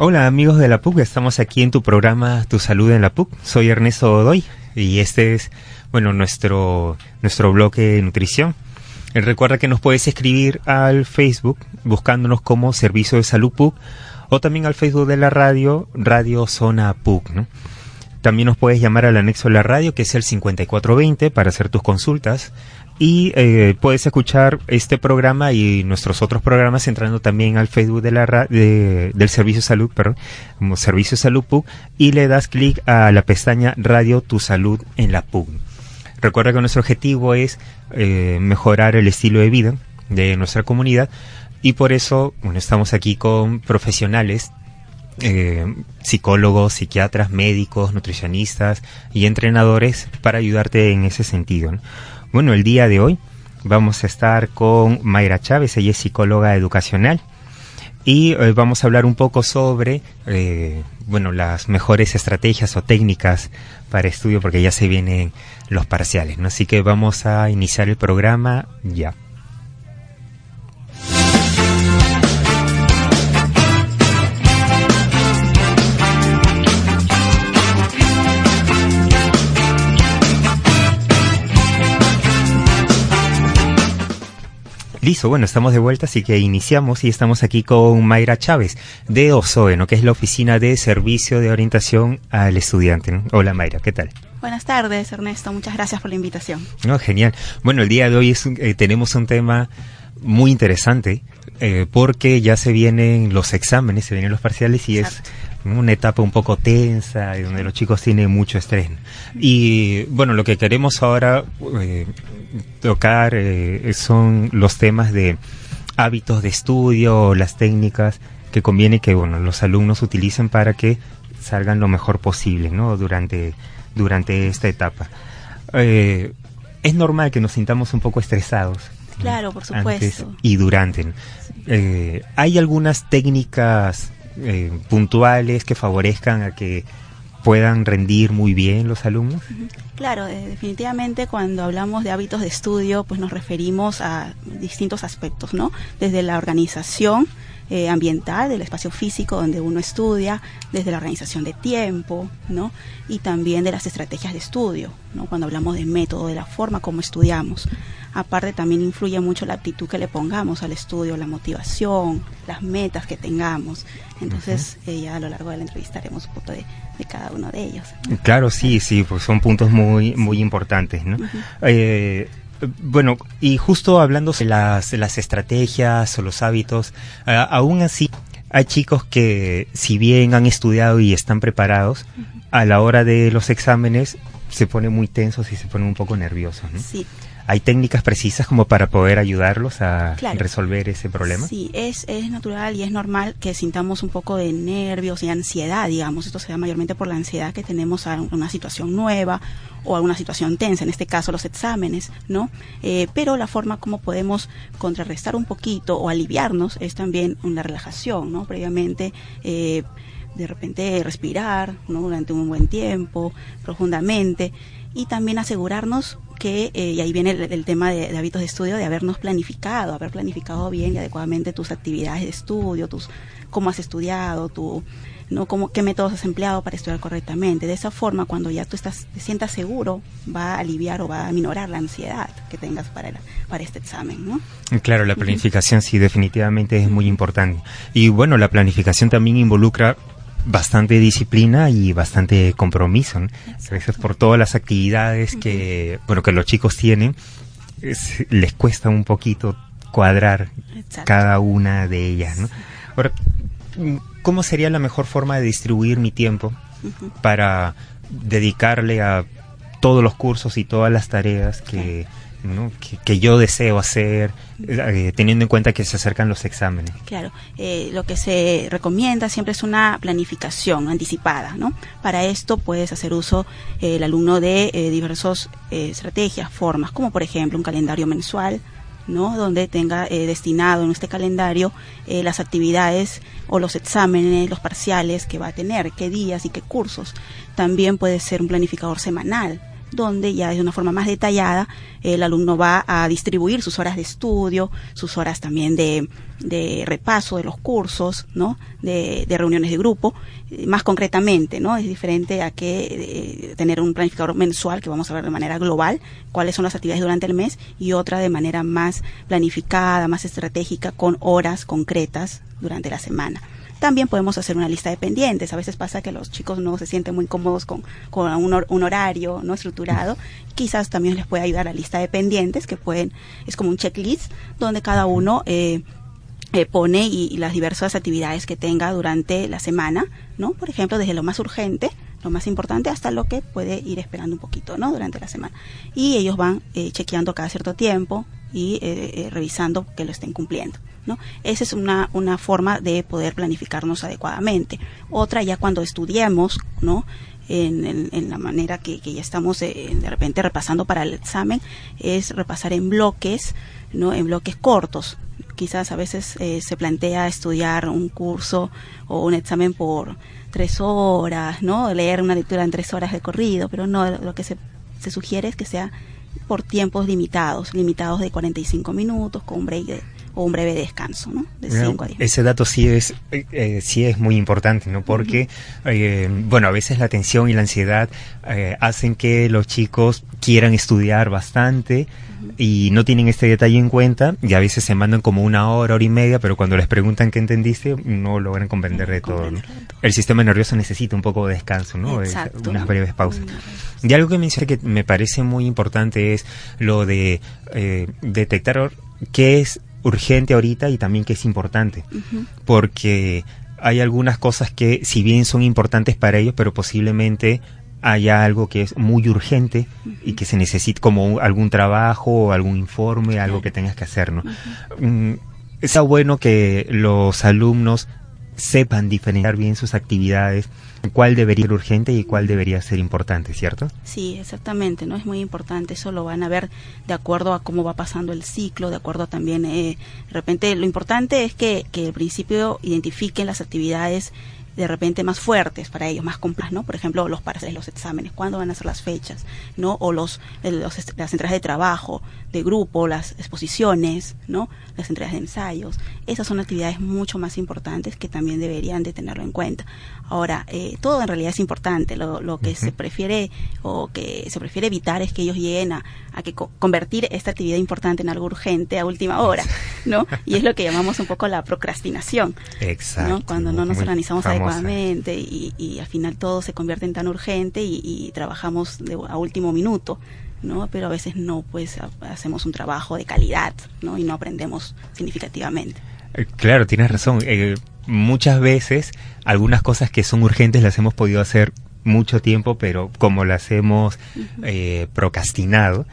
Hola amigos de la PUC, estamos aquí en tu programa Tu Salud en la PUC. Soy Ernesto Godoy y este es, bueno, nuestro, nuestro bloque de nutrición. Eh, recuerda que nos puedes escribir al Facebook buscándonos como Servicio de Salud PUC o también al Facebook de la radio, Radio Zona PUC. ¿no? También nos puedes llamar al anexo de la radio, que es el 5420, para hacer tus consultas. Y eh, puedes escuchar este programa y nuestros otros programas entrando también al Facebook de la del Servicio Salud, perdón, como Servicio Salud PUC, y le das clic a la pestaña Radio Tu Salud en la PUC. Recuerda que nuestro objetivo es eh, mejorar el estilo de vida de nuestra comunidad y por eso bueno, estamos aquí con profesionales, eh, psicólogos, psiquiatras, médicos, nutricionistas y entrenadores para ayudarte en ese sentido. Bueno, el día de hoy vamos a estar con Mayra Chávez, ella es psicóloga educacional y eh, vamos a hablar un poco sobre eh, bueno las mejores estrategias o técnicas para estudio porque ya se vienen los parciales, ¿no? Así que vamos a iniciar el programa ya. Listo, bueno, estamos de vuelta, así que iniciamos y estamos aquí con Mayra Chávez de OSOE, ¿no? que es la Oficina de Servicio de Orientación al Estudiante. Hola Mayra, ¿qué tal? Buenas tardes, Ernesto. Muchas gracias por la invitación. No, genial. Bueno, el día de hoy eh, tenemos un tema muy interesante eh, porque ya se vienen los exámenes, se vienen los parciales y es una etapa un poco tensa y donde los chicos tienen mucho estrés. Y bueno, lo que queremos ahora eh, tocar eh, son los temas de hábitos de estudio, las técnicas que conviene que bueno, los alumnos utilicen para que salgan lo mejor posible ¿no? durante, durante esta etapa. Eh, es normal que nos sintamos un poco estresados. Claro, por supuesto. y durante. Eh, ¿Hay algunas técnicas puntuales que favorezcan a que puedan rendir muy bien los alumnos? Claro, eh, definitivamente cuando hablamos de hábitos de estudio, pues nos referimos a distintos aspectos, ¿no? Desde la organización eh, ambiental del espacio físico donde uno estudia, desde la organización de tiempo, ¿no? Y también de las estrategias de estudio, ¿no? Cuando hablamos de método, de la forma como estudiamos. Aparte también influye mucho la actitud que le pongamos al estudio, la motivación, las metas que tengamos. Entonces eh, ya a lo largo de la entrevista haremos un poco de, cada uno de ellos. Claro, sí, sí, pues son puntos muy, muy importantes, ¿no? Eh, bueno, y justo hablando de las, las estrategias o los hábitos, aún así hay chicos que si bien han estudiado y están preparados, a la hora de los exámenes se ponen muy tensos y se ponen un poco nerviosos. ¿no? Sí. ¿Hay técnicas precisas como para poder ayudarlos a resolver ese problema? Sí, es, es natural y es normal que sintamos un poco de nervios y ansiedad, digamos. Esto se da mayormente por la ansiedad que tenemos a una situación nueva o a una situación tensa, en este caso los exámenes, ¿no? Eh, pero la forma como podemos contrarrestar un poquito o aliviarnos es también una relajación, ¿no? Previamente. Eh, de repente respirar ¿no? durante un buen tiempo, profundamente, y también asegurarnos que, eh, y ahí viene el, tema de, hábitos de estudio, de habernos planificado, haber planificado bien y adecuadamente tus actividades de estudio, tus cómo has estudiado, tu, ¿no? Cómo, qué métodos has empleado para estudiar correctamente. De esa forma, cuando ya tú estás, te sientas seguro, va a aliviar o va a minorar la ansiedad que tengas para, para este examen. ¿no? Claro, la planificación sí, definitivamente es muy importante. Y bueno, la planificación también involucra bastante disciplina y bastante compromiso. ¿no? por todas las actividades que, bueno, que los chicos tienen, les cuesta un poquito cuadrar cada una de ellas. ¿no? Ahora, ¿cómo sería la mejor forma de distribuir mi tiempo para dedicarle a todos los cursos y todas las tareas que que, yo deseo hacer, eh, teniendo en cuenta que se acercan los exámenes. Claro, eh, lo que se recomienda siempre es una planificación anticipada. ¿no? Para esto puedes hacer uso eh, el alumno de diversas estrategias, formas, como por ejemplo un calendario mensual, ¿no? donde tenga destinado en este calendario las actividades o los exámenes, los parciales que va a tener, qué días y qué cursos. También puede ser un planificador semanal donde ya de una forma más detallada el alumno va a distribuir sus horas de estudio, sus horas también de, de repaso de los cursos, ¿no? De, de, reuniones de grupo, más concretamente, ¿no? Es diferente a que eh, tener un planificador mensual que vamos a ver de manera global cuáles son las actividades durante el mes y otra de manera más planificada, más estratégica con horas concretas durante la semana. También podemos hacer una lista de pendientes. A veces pasa que los chicos no se sienten muy cómodos con, con un, un, horario no estructurado. Quizás también les puede ayudar la lista de pendientes, que pueden, es como un checklist, donde cada uno eh, eh, pone y, y, las diversas actividades que tenga durante la semana, ¿no? Por ejemplo, desde lo más urgente, lo más importante, hasta lo que puede ir esperando un poquito, ¿no? Durante la semana. Y ellos van eh, chequeando cada cierto tiempo y eh, revisando que lo estén cumpliendo. ¿No? Esa es una, una forma de poder planificarnos adecuadamente. Otra ya cuando estudiemos, ¿no? En, en, en, la manera que, que ya estamos eh, de repente repasando para el examen es repasar en bloques, ¿no? En bloques cortos. Quizás a veces eh, se plantea estudiar un curso o un examen por tres horas, ¿no? Leer una lectura en tres horas de corrido, pero no, lo que se, se sugiere es que sea por tiempos limitados, limitados de 45 minutos con un break de, o un breve descanso, ¿no? De 5 a 10. Ese dato sí es, eh, sí es muy importante, ¿no? Porque, uh -huh. eh, bueno, a veces la tensión y la ansiedad eh, hacen que los chicos quieran estudiar bastante uh -huh. y no tienen este detalle en cuenta y a veces se mandan como una hora, hora y media, pero cuando les preguntan qué entendiste, no logran comprender de todo, ¿no? El sistema nervioso necesita un poco de descanso, ¿no? Exacto. Unas breves pausas. Y algo que mencioné que me parece muy importante es lo de eh, detectar qué es urgente ahorita y también que es importante. Uh -huh. Porque hay algunas cosas que, si bien son importantes para ellos, pero posiblemente haya algo que es muy urgente uh -huh. y que se necesite como algún trabajo o algún informe, algo que tengas que hacer, ¿no? Uh -huh. Está bueno que los alumnos sepan diferenciar bien sus actividades, cuál debería ser urgente y cuál debería ser importante, ¿cierto? Sí, exactamente, ¿no? Es muy importante, eso lo van a ver de acuerdo a cómo va pasando el ciclo, de acuerdo también, eh, de repente, lo importante es que, que al principio identifiquen las actividades de repente más fuertes para ellos, más complejas, ¿no? Por ejemplo, los parciales, los exámenes, cuándo van a ser las fechas, ¿no? O los, los, las entregas de trabajo, de grupo, las exposiciones, ¿no? Las entregas de ensayos. Esas son actividades mucho más importantes que también deberían de tenerlo en cuenta. Ahora, eh, todo en realidad es importante. Lo, lo que uh -huh. se prefiere o que se prefiere evitar es que ellos lleguen a, a que co convertir esta actividad importante en algo urgente a última hora, ¿no? Y es lo que llamamos un poco la procrastinación. Exacto. ¿no? Cuando no nos organizamos famosa. adecuadamente y, y, al final todo se convierte en tan urgente y, y trabajamos de, a último minuto. ¿no? Pero a veces no, pues hacemos un trabajo de calidad, ¿no? Y no aprendemos significativamente. Claro, tienes razón. Eh, muchas veces algunas cosas que son urgentes las hemos podido hacer mucho tiempo, pero como las hemos uh -huh. eh, procrastinado,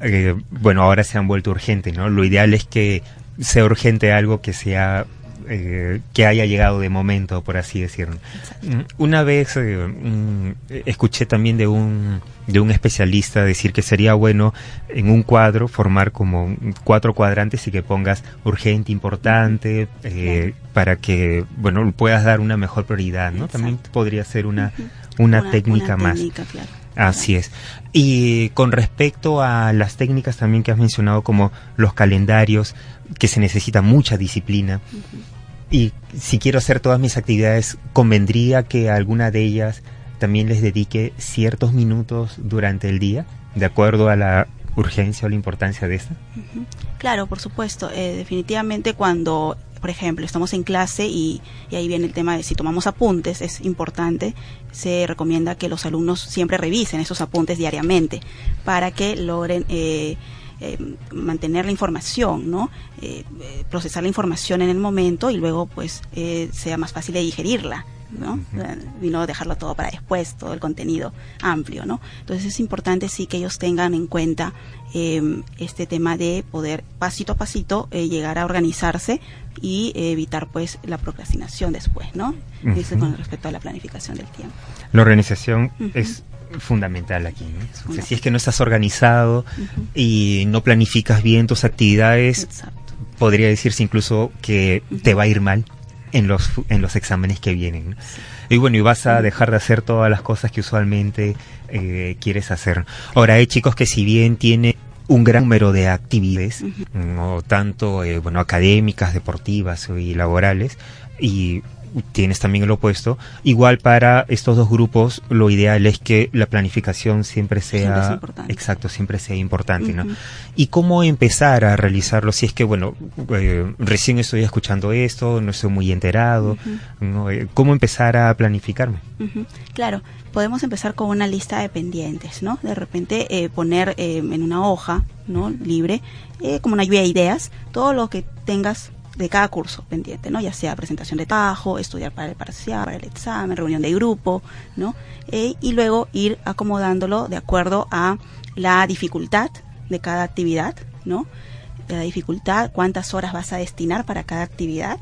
eh, bueno, ahora se han vuelto urgentes, ¿no? Lo ideal es que sea urgente algo que sea eh, que haya llegado de momento, por así decirlo. Exacto. Una vez eh, mm, escuché también de un de un especialista decir que sería bueno en un cuadro formar como cuatro cuadrantes y que pongas urgente, importante, eh, claro. para que bueno puedas dar una mejor prioridad, ¿no? Exacto. También podría ser una uh -huh. una, una, técnica una más. Técnica, claro. Así es. Y con respecto a las técnicas también que has mencionado como los calendarios, que se necesita mucha disciplina. Uh -huh. Y si quiero hacer todas mis actividades, convendría que alguna de ellas también les dedique ciertos minutos durante el día, de acuerdo a la urgencia o la importancia de esta? Claro, por supuesto. Eh, definitivamente cuando, por ejemplo, estamos en clase y, y, ahí viene el tema de si tomamos apuntes, es importante, se recomienda que los alumnos siempre revisen esos apuntes diariamente para que logren... Eh, eh, mantener la información, ¿no? Eh, procesar la información en el momento y luego pues eh, sea más fácil de digerirla. ¿no? Uh -huh. Y no dejarlo todo para después, todo el contenido amplio, ¿no? Entonces es importante sí que ellos tengan en cuenta eh, este tema de poder pasito a pasito eh, llegar a organizarse y eh, evitar pues la procrastinación después, ¿no? Uh -huh. Eso con respecto a la planificación del tiempo. La organización uh -huh. es fundamental aquí. ¿no? O sea, si es que no estás organizado y no planificas bien tus actividades, Exacto. podría decirse incluso que te va a ir mal en los, en los exámenes que vienen. Y bueno, y vas a dejar de hacer todas las cosas que usualmente eh, quieres hacer. Ahora, hay chicos que si bien tienen un gran número de actividades, no tanto eh, bueno académicas, deportivas y laborales, y tienes también el opuesto. Igual para estos dos grupos, lo ideal es que la planificación siempre sea, exacto, siempre sea importante, ¿no? Y cómo empezar a realizarlo si es que, bueno, eh, recién estoy escuchando esto, no estoy muy enterado, ¿no? Eh, ¿cómo empezar a planificarme? Claro, podemos empezar con una lista de pendientes, ¿no? De repente eh, poner en una hoja, ¿no? Libre, como una lluvia de ideas, todo lo que tengas de cada curso pendiente, ¿no? Ya sea presentación de tajo, estudiar para el parcial, para el examen, reunión de grupo, ¿no? Eh, y luego ir acomodándolo de acuerdo a la dificultad de cada actividad, ¿no? La dificultad, cuántas horas vas a destinar para cada actividad,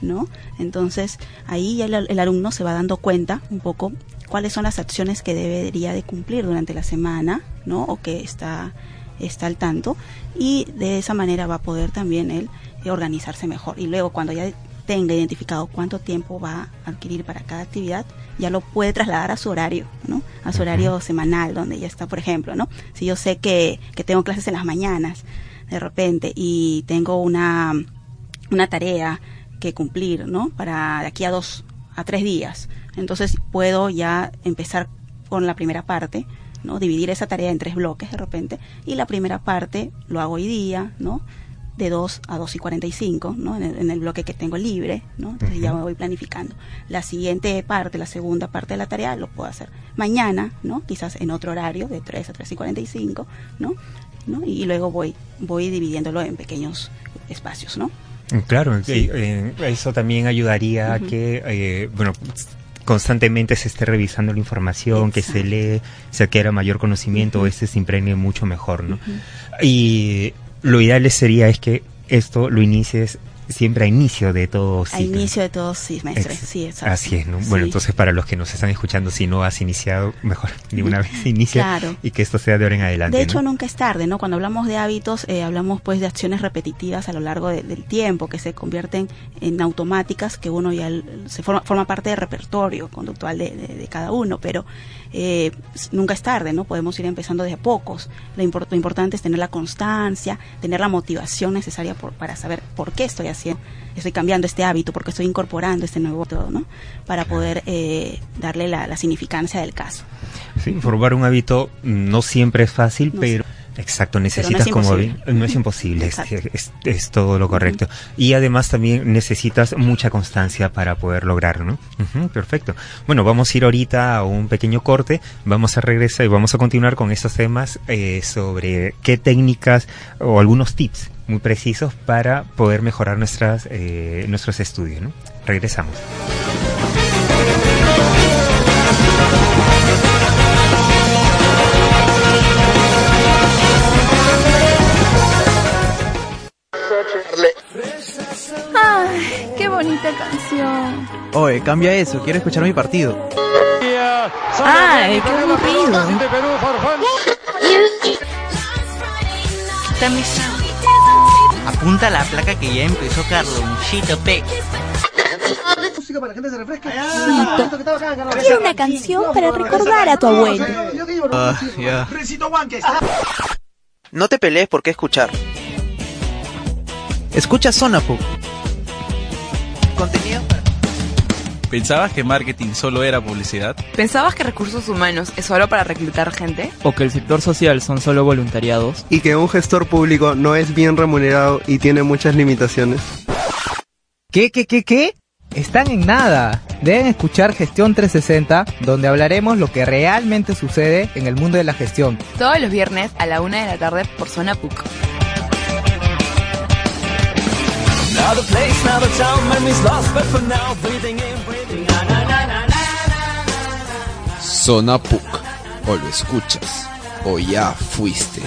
¿no? Entonces, ahí ya el, el alumno se va dando cuenta un poco cuáles son las acciones que debería de cumplir durante la semana, ¿no? O que está, está al tanto. Y de esa manera va a poder también él organizarse mejor. Y luego cuando ya tenga identificado cuánto tiempo va a adquirir para cada actividad, ya lo puede trasladar a su horario, ¿no? A su horario semanal, donde ya está, por ejemplo, ¿no? Si yo sé que, que tengo clases en las mañanas, de repente, y tengo una, una tarea que cumplir, ¿no? Para de aquí a dos, a tres días. Entonces puedo ya empezar con la primera parte, ¿no? Dividir esa tarea en tres bloques de repente, y la primera parte lo hago hoy día, ¿no? De 2 a 2 y 45, ¿no? En el, en el bloque que tengo libre, ¿no? Entonces ya me voy planificando. La siguiente parte, la segunda parte de la tarea, lo puedo hacer mañana, ¿no? Quizás en otro horario, de 3 a 3 y 45, ¿no? ¿no? Y, luego voy, voy dividiéndolo en pequeños espacios, ¿no? Claro, eh, eso también ayudaría a que, eh, bueno, constantemente se esté revisando la información, que se lee, se adquiera mayor conocimiento, ese se impregne mucho mejor, ¿no? Y lo ideal sería es que esto lo inicies siempre a inicio de todo ciclo. A inicio de todo semestre, sí, exacto. Así es, ¿no? Bueno, entonces para los que nos están escuchando, si no has iniciado, mejor de una vez inicia y que esto sea de ahora en adelante. De hecho, nunca es tarde, ¿no? Cuando hablamos de hábitos, eh, hablamos pues de acciones repetitivas a lo largo del tiempo, que se convierten en automáticas, que uno ya se forma, forma parte del repertorio conductual de, de, cada uno, pero eh, nunca es tarde, ¿no? Podemos ir empezando de a pocos. Lo, lo importante es tener la constancia, tener la motivación necesaria por, para saber por qué estoy haciendo, estoy cambiando este hábito, porque estoy incorporando este nuevo todo, ¿no? Para poder eh, darle la, la, significancia del caso. Sí, formar un hábito no siempre es fácil, pero Exacto, necesitas como no es imposible, es, es, todo lo correcto. Y además también necesitas mucha constancia para poder lograrlo, ¿no? perfecto. Bueno, vamos a ir ahorita a un pequeño corte, vamos a regresar y vamos a continuar con estos temas eh, sobre qué técnicas o algunos tips muy precisos para poder mejorar nuestras, eh, nuestros estudios, ¿no? Regresamos. Ay, qué bonita canción. Oye, cambia eso, quiero escuchar mi partido. Ay, qué aburrido. Apunta la placa que ya empezó Carlonchito P. Quiero una canción para recordar a tu abuelo. Ah, ya. No te pelees por qué escuchar. Escucha Sonapu. Contenido ¿Pensabas que marketing solo era publicidad? ¿Pensabas que recursos humanos es solo para reclutar gente? ¿O que el sector social son solo voluntariados? ¿Y que un gestor público no es bien remunerado y tiene muchas limitaciones? ¿Qué, qué, qué, qué? Están en nada. Deben escuchar Gestión 360, donde hablaremos lo que realmente sucede en el mundo de la gestión. Todos los viernes a la una de la tarde por Zona PUC. Zona PUC. O lo escuchas, o ya fuiste.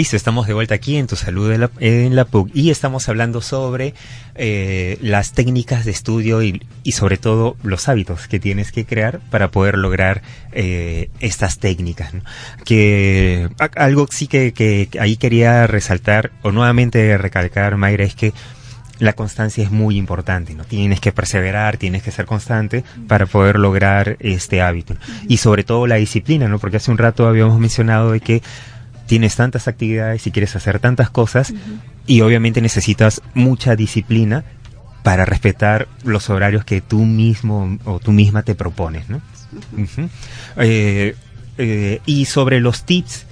Listo, estamos de vuelta aquí en Tu Salud en la, en PUC y estamos hablando sobre eh, las técnicas de estudio y, sobre todo los hábitos que tienes que crear para poder lograr eh, estas técnicas. Que algo sí que, que ahí quería resaltar o nuevamente recalcar, Mayra, es que la constancia es muy importante, ¿no? Tienes que perseverar, tienes que ser constante para poder lograr este hábito. Y sobre todo la disciplina, ¿no? Porque hace un rato habíamos mencionado de que tienes tantas actividades y quieres hacer tantas cosas y obviamente necesitas mucha disciplina para respetar los horarios que tú mismo o tú misma te propones, ¿no? Uh -huh. eh, eh, y sobre los tips,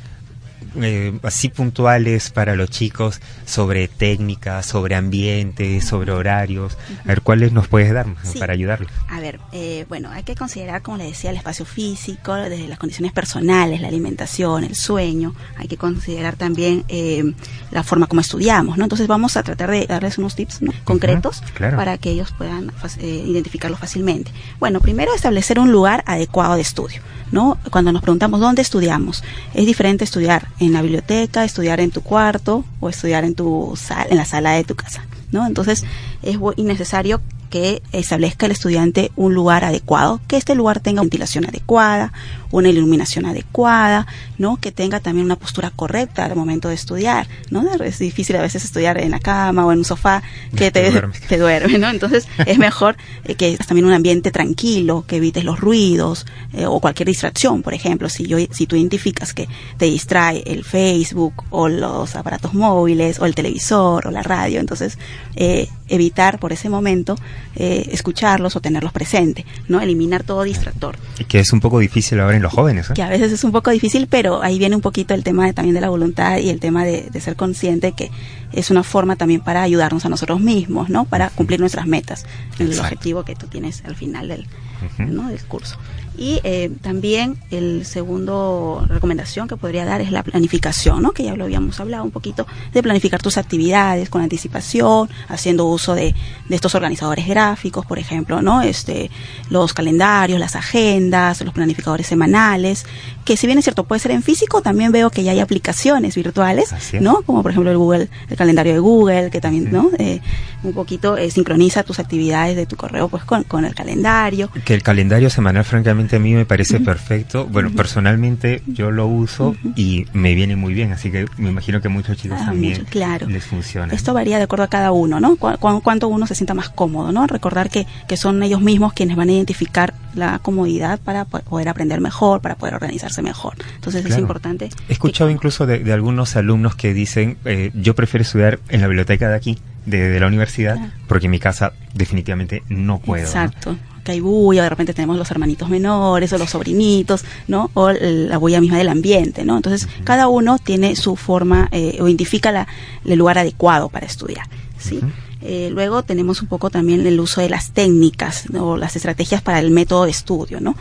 eh, así puntuales para los chicos sobre técnicas, sobre ambiente, sobre horarios. A ver, ¿cuáles nos puedes dar sí. para ayudarlos? A ver, eh, bueno, hay que considerar, como le decía, el espacio físico, desde las condiciones personales, la alimentación, el sueño. Hay que considerar también eh, la forma como estudiamos, ¿no? Entonces vamos a tratar de darles unos tips ¿no? concretos uh -huh, claro. para que ellos puedan eh, identificarlos fácilmente. Bueno, primero establecer un lugar adecuado de estudio, ¿no? Cuando nos preguntamos dónde estudiamos, es diferente estudiar en la biblioteca, estudiar en tu cuarto o estudiar en tu sala, en la sala de tu casa, ¿no? Entonces es innecesario que establezca el estudiante un lugar adecuado, que este lugar tenga ventilación adecuada, una iluminación adecuada, ¿no? Que tenga también una postura correcta al momento de estudiar, ¿no? Es difícil a veces estudiar en la cama o en un sofá que te, te, duerme. te duerme, ¿no? Entonces es mejor eh, que también un ambiente tranquilo, que evites los ruidos eh, o cualquier distracción, por ejemplo, si yo si tú identificas que te distrae el Facebook o los aparatos móviles o el televisor o la radio, entonces eh, evitar por ese momento eh, escucharlos o tenerlos presente, ¿no? Eliminar todo distractor. Que es un poco difícil ahora en los jóvenes, ¿eh? Que a veces es un poco difícil, pero ahí viene un poquito el tema de, también de la voluntad y el tema de, de, ser consciente que es una forma también para ayudarnos a nosotros mismos, ¿no? Para cumplir nuestras metas, Exacto. el objetivo que tú tienes al final del, uh -huh. ¿no? del curso. Y eh, también el segundo recomendación que podría dar es la planificación, ¿no? Que ya lo habíamos hablado un poquito, de planificar tus actividades con anticipación, haciendo uso de, de estos organizadores gráficos, por ejemplo, ¿no? Este, los calendarios, las agendas, los planificadores semanales, que si bien es cierto puede ser en físico, también veo que ya hay aplicaciones virtuales, ¿no? Como por ejemplo el Google, el calendario de Google, que también, ¿no? Eh, un poquito eh, sincroniza tus actividades de tu correo pues con, con el calendario. Que el calendario semanal, francamente, a mí me parece perfecto. Bueno, personalmente yo lo uso y me viene muy bien, así que me imagino que muchos chicos ah, también mucho, claro. les funciona. Esto varía de acuerdo a cada uno, ¿no? Cu cu cuánto uno se sienta más cómodo, ¿no? Recordar que, que son ellos mismos quienes van a identificar la comodidad para poder aprender mejor, para poder organizarse mejor. Entonces claro. es importante. He escuchado que... incluso de, de, algunos alumnos que dicen, eh, yo prefiero estudiar en la biblioteca de aquí, de, de la universidad, claro. porque en mi casa definitivamente no puedo. Exacto. ¿no? Que hay bulla, de repente tenemos los hermanitos menores o los sobrinitos, ¿no? O la bulla misma del ambiente, ¿no? Entonces, uh -huh. cada uno tiene su forma eh, o identifica la, el lugar adecuado para estudiar, ¿sí? Uh -huh. Eh, luego tenemos un poco también el uso de las técnicas ¿no? o las estrategias para el método de estudio, ¿no?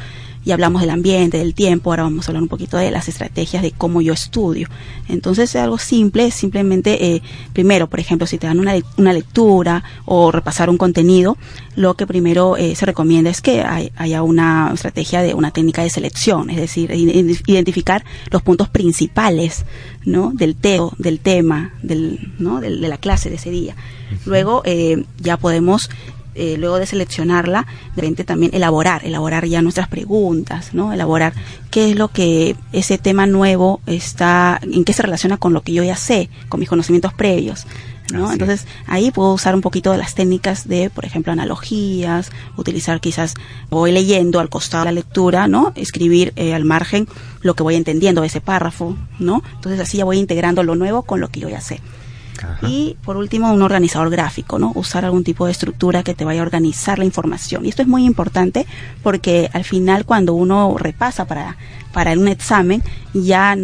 Y hablamos del ambiente, del tiempo, ahora vamos a hablar un poquito de las estrategias de cómo yo estudio. Entonces es algo simple, simplemente, eh, primero, por ejemplo, si te dan una, una lectura o repasar un contenido, lo que primero eh, se recomienda es que hay, haya una estrategia de una técnica de selección, es decir, identificar los puntos principales ¿no? del teo, del tema, del, ¿no? de, de la clase de ese día. Luego eh, ya podemos eh, luego de seleccionarla, de repente también elaborar, elaborar ya nuestras preguntas, ¿no? Elaborar qué es lo que ese tema nuevo está, en qué se relaciona con lo que yo ya sé, con mis conocimientos previos. ¿no? Entonces ahí puedo usar un poquito de las técnicas de, por ejemplo, analogías, utilizar quizás, voy leyendo al costado de la lectura, ¿no? Escribir eh, al margen lo que voy entendiendo de ese párrafo, ¿no? Entonces así ya voy integrando lo nuevo con lo que yo ya sé. Ajá. Y por último, un organizador gráfico, ¿no? Usar algún tipo de estructura que te vaya a organizar la información. Y esto es muy importante porque al final cuando uno repasa para, para un examen, ya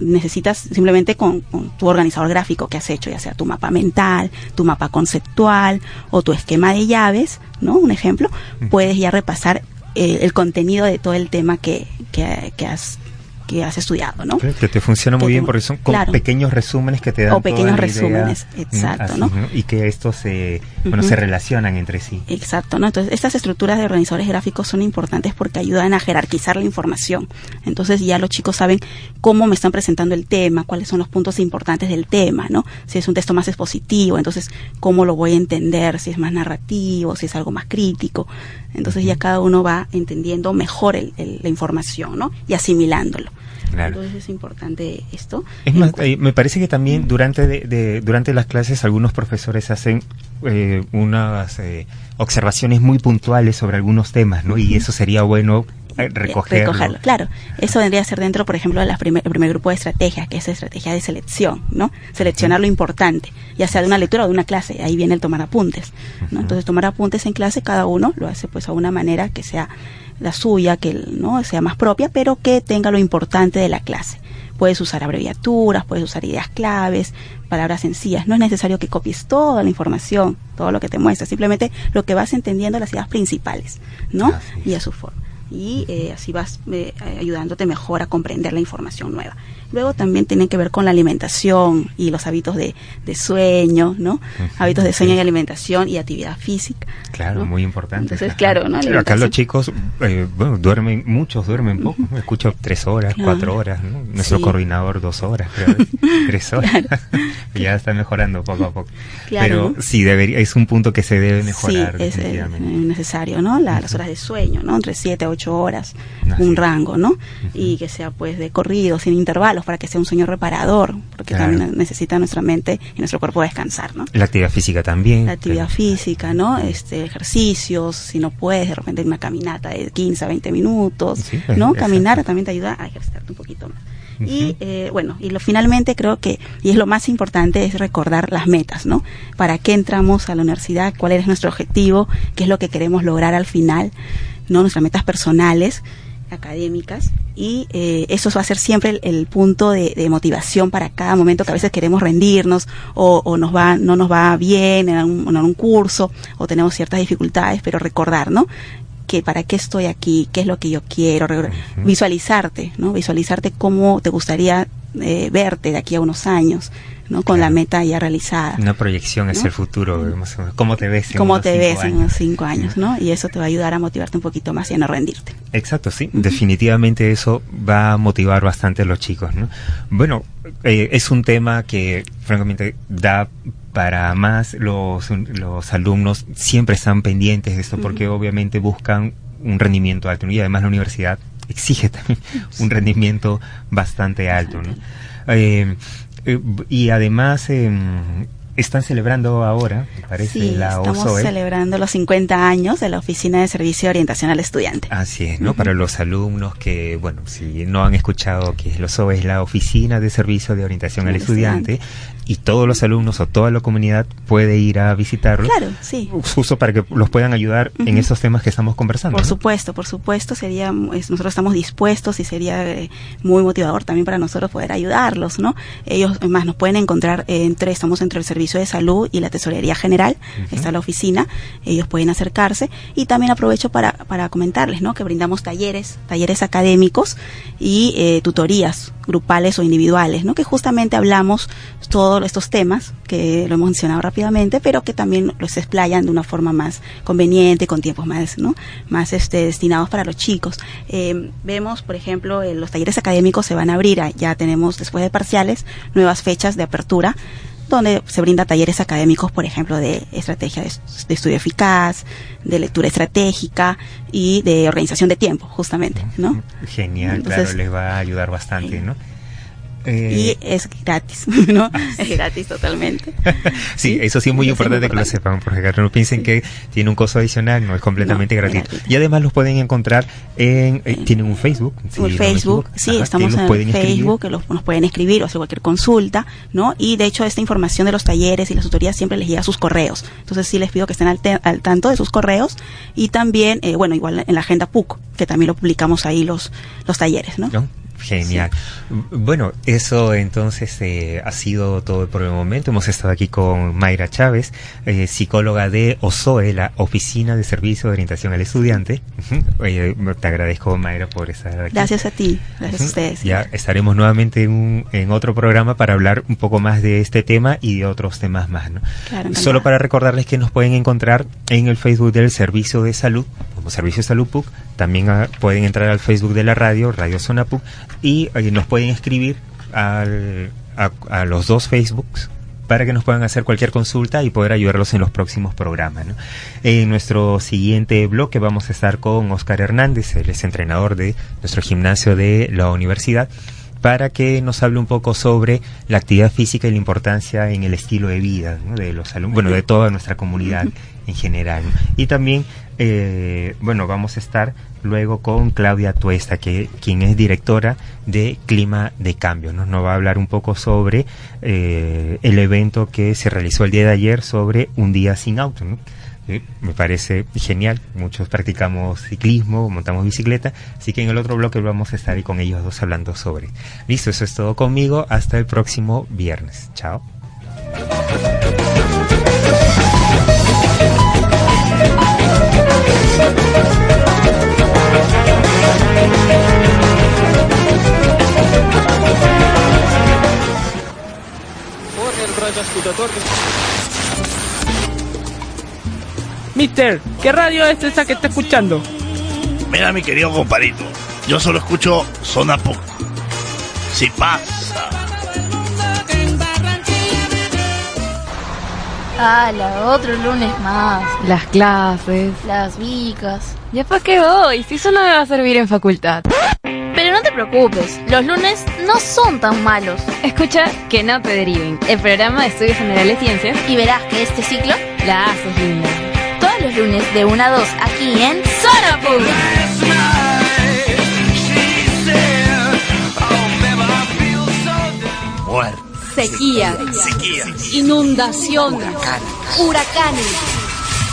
necesitas simplemente con, con, tu organizador gráfico que has hecho, ya sea tu mapa mental, tu mapa conceptual o tu esquema de llaves, ¿no? Un ejemplo, puedes ya repasar eh, el contenido de todo el tema que, que, que has que has estudiado, ¿no? Claro, que te funciona muy Que te- bien porque son claro. pequeños resúmenes que te dan O pequeños toda la resúmenes, Mm, exacto, así, ¿no? Y que estos se, bueno, Ujú. se relacionan entre sí. Exacto, ¿no? Entonces, estas estructuras de organizadores gráficos son importantes porque ayudan a jerarquizar la información. Entonces, ya los chicos saben cómo me están presentando el tema, cuáles son los puntos importantes del tema, ¿no? Si es un texto más expositivo, entonces, cómo lo voy a entender, si es más narrativo, si es algo más crítico. Entonces, ya cada uno va entendiendo mejor el- el- la información, ¿no? Y asimilándolo. Claro. Entonces, es importante esto. Es más, eh, me parece que también durante de, de- durante las clases algunos profesores hacen eh, unas eh, observaciones muy puntuales sobre algunos temas, ¿no? Y eso sería bueno eh, recogerlo. recogerlo. Claro, eso vendría a ser dentro, por ejemplo, de la primer, el primer grupo de estrategias, que es estrategia de selección, ¿no? Seleccionar lo importante, ya sea de una lectura o de una clase, ahí viene el tomar apuntes, ¿no? Entonces, tomar apuntes en clase, cada uno lo hace pues a una manera que sea la suya, que no sea más propia, pero que tenga lo importante de la clase. Puedes usar abreviaturas, puedes usar ideas claves, palabras sencillas. No es necesario que copies toda la información, todo lo que te muestra, simplemente lo que vas entendiendo las ideas principales, ¿no? Y a su forma. Y eh, así vas eh, ayudándote mejor a comprender la información nueva. Luego también tienen que ver con la alimentación y los hábitos de, de sueño, ¿no? Hábitos de sueño y alimentación y actividad física. Claro, ¿no? muy importante. Entonces, claro, ¿no? Claro, acá los chicos, eh, bueno, duermen, muchos duermen poco. Escucho tres horas, Claro. cuatro horas, ¿no? Nuestro Sí. coordinador dos horas, creo. tres horas. ya está mejorando poco a poco. Claro, Pero sí, debería, es un punto que se debe mejorar. Sí, es, eh, definitivamente. necesario, ¿no? La- las horas de sueño, ¿no? Entre 7 a 8 horas, Así un rango, ¿no? Y que sea pues de corrido, sin intervalos, para que sea un sueño reparador, porque Claro. también necesita nuestra mente y nuestro cuerpo descansar, ¿no? La actividad física también. La actividad física, ¿no? Este, ejercicios, si no puedes, de repente una caminata de 15 a 20 minutos, Sí, ¿no? exacto. Caminar también te ayuda a ejercitarte un poquito más. Y eh, bueno, y lo finalmente creo que, y es lo más importante, es recordar las metas, ¿no? ¿Para qué entramos a la universidad? ¿Cuál es nuestro objetivo? ¿Qué es lo que queremos lograr al final? ¿No? Nuestras metas personales, académicas, y eh, eso va a ser siempre el, el punto de, de motivación para cada momento que a veces queremos rendirnos o, o nos va, no nos va bien en un, en un curso o tenemos ciertas dificultades, pero recordar, ¿no? que para qué estoy aquí, qué es lo que yo quiero, visualizarte, ¿no? Visualizarte cómo te gustaría eh, verte de aquí a unos años, ¿no? Con la meta ya realizada. Una proyección hacia ¿No? el futuro. más o menos. ¿Cómo te ves en Cómo unos te cinco ves en unos cinco años, ¿no? Y eso te va a ayudar a motivarte un poquito más y a no rendirte. Exacto, sí. Definitivamente eso va a motivar bastante a los chicos, ¿no? Bueno, eh, es un tema que francamente da para más los, los alumnos siempre están pendientes de esto porque obviamente buscan un rendimiento alto y además la universidad exige también un rendimiento bastante alto, ¿no? Eh, eh, y además eh, están celebrando ahora, me parece, Sí, la estamos OSOE. celebrando los 50 años de la Oficina de Servicio de Orientación al Estudiante. Así es, ¿no? Para los alumnos que, bueno, si no han escuchado que lo SOE es la Oficina de Servicio de Orientación Al Estudiante, y todos los alumnos o toda la comunidad puede ir a visitarlo. Claro, sí. Justo para que los puedan ayudar en esos temas que estamos conversando. Por ¿no? supuesto, por supuesto, sería, nosotros estamos dispuestos y sería eh, muy motivador también para nosotros poder ayudarlos, ¿no? Ellos, más, nos pueden encontrar entre, estamos entre el Servicio de Salud y la Tesorería General, está la oficina, ellos pueden acercarse y también aprovecho para, para comentarles, ¿no? Que brindamos talleres, talleres académicos y eh, tutorías grupales o individuales, ¿no? Que justamente hablamos todos estos temas que lo hemos mencionado rápidamente, pero que también los explayan de una forma más conveniente, con tiempos más, ¿no? Más este, destinados para los chicos. Eh, vemos, por ejemplo, eh, los talleres académicos se van a abrir, ah, ya tenemos después de parciales nuevas fechas de apertura donde se brinda talleres académicos, por ejemplo, de estrategia de, de estudio eficaz, de lectura estratégica y de organización de tiempo, justamente, ¿no? Genial, Entonces- claro, les va a ayudar bastante, ¿no? Y Eh, es gratis, ¿no? Es gratis totalmente. sí, eso sí es muy eso es muy importante que lo sepan, porque no piensen que tiene un costo adicional, no es completamente No, gratuito. gratuito. Y además los pueden encontrar en, eh, tienen un Facebook, no me Facebook, sí, Ajá, estamos en escribir. Facebook, que los- nos pueden escribir o hacer cualquier consulta, ¿no? Y de hecho esta información de los talleres y las tutorías siempre les llega a sus correos. Entonces sí les pido que estén al, te- al tanto de sus correos y también, eh, bueno, igual en la agenda PUC, que también lo publicamos ahí los, los talleres, ¿no? ¿no? Genial. Bueno, eso entonces eh, ha sido todo por el momento. Hemos estado aquí con Mayra Chávez, eh, psicóloga de OSOE, la Oficina de Servicio de Orientación al Estudiante. Te agradezco, Mayra, por estar aquí. Gracias a ti, gracias a ustedes. Ya estaremos nuevamente en, un- en otro programa para hablar un poco más de este tema y de otros temas más. ¿no? Claro. Solo para recordarles que nos pueden encontrar en el Facebook del Servicio de Salud, como Servicio de Salud PUC. También ah, pueden entrar al Facebook de la radio, Radio Zona PUC, y eh, nos pueden escribir al- a, a los dos Facebooks para que nos puedan hacer cualquier consulta y poder ayudarlos en los próximos programas. ¿no? En nuestro siguiente bloque vamos a estar con Oscar Hernández, él es entrenador de nuestro gimnasio de la universidad, para que nos hable un poco sobre la actividad física y la importancia en el estilo de vida ¿no? de los alumnos, bueno, de toda nuestra comunidad en general. ¿no? Y también, eh, bueno, vamos a estar luego con Claudia Tuesta, que quien es directora de Clima de Cambio. ¿no? Nos va a hablar un poco sobre eh, el evento que se realizó el día de ayer sobre un día sin auto. me parece genial. Muchos practicamos ciclismo, montamos bicicleta, así que en el otro bloque vamos a estar con ellos dos hablando sobre. Listo, eso es todo conmigo. Hasta el próximo viernes. Chao. Mister, ¿qué radio es esa que está escuchando? Mira, mi querido compadrito, yo solo escucho Zona Pop. Si pasa. Ala, otro lunes más. Las clases. Las vicas. ¿Ya para qué voy? Si eso no me va a servir en facultad. Pero no te preocupes, los lunes no son tan malos. Escucha que no te deriven. El programa de estudios generales ciencias. Y verás que este ciclo La haces linda. todos los lunes de 1 a 2 aquí en Zona Pub. Muerte. Sequía, Sequía. inundación, huracanes.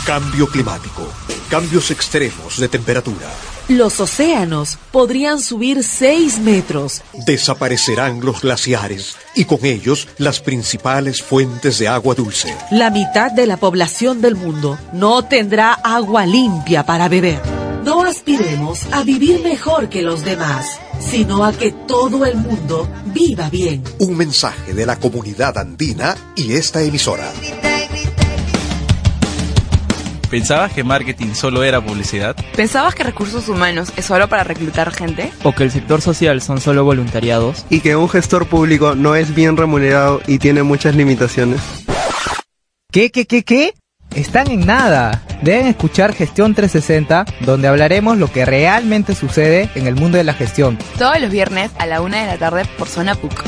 Cambio climático. Cambios extremos de temperatura. Los océanos podrían subir 6 metros. Desaparecerán los glaciares y con ellos las principales fuentes de agua dulce. La mitad de la población del mundo no tendrá agua limpia para beber. No aspiremos a vivir mejor que los demás, sino a que todo el mundo viva bien. Un mensaje de la comunidad andina y esta emisora. ¿Pensabas que marketing solo era publicidad? ¿Pensabas que recursos humanos es solo para reclutar gente? ¿O que el sector social son solo voluntariados? Y que un gestor público no es bien remunerado y tiene muchas limitaciones. ¿Qué, qué, qué, qué? Están en nada. Deben escuchar Gestión 360, donde hablaremos lo que realmente sucede en el mundo de la gestión. Todos los viernes a la una de la tarde por Zona PUC.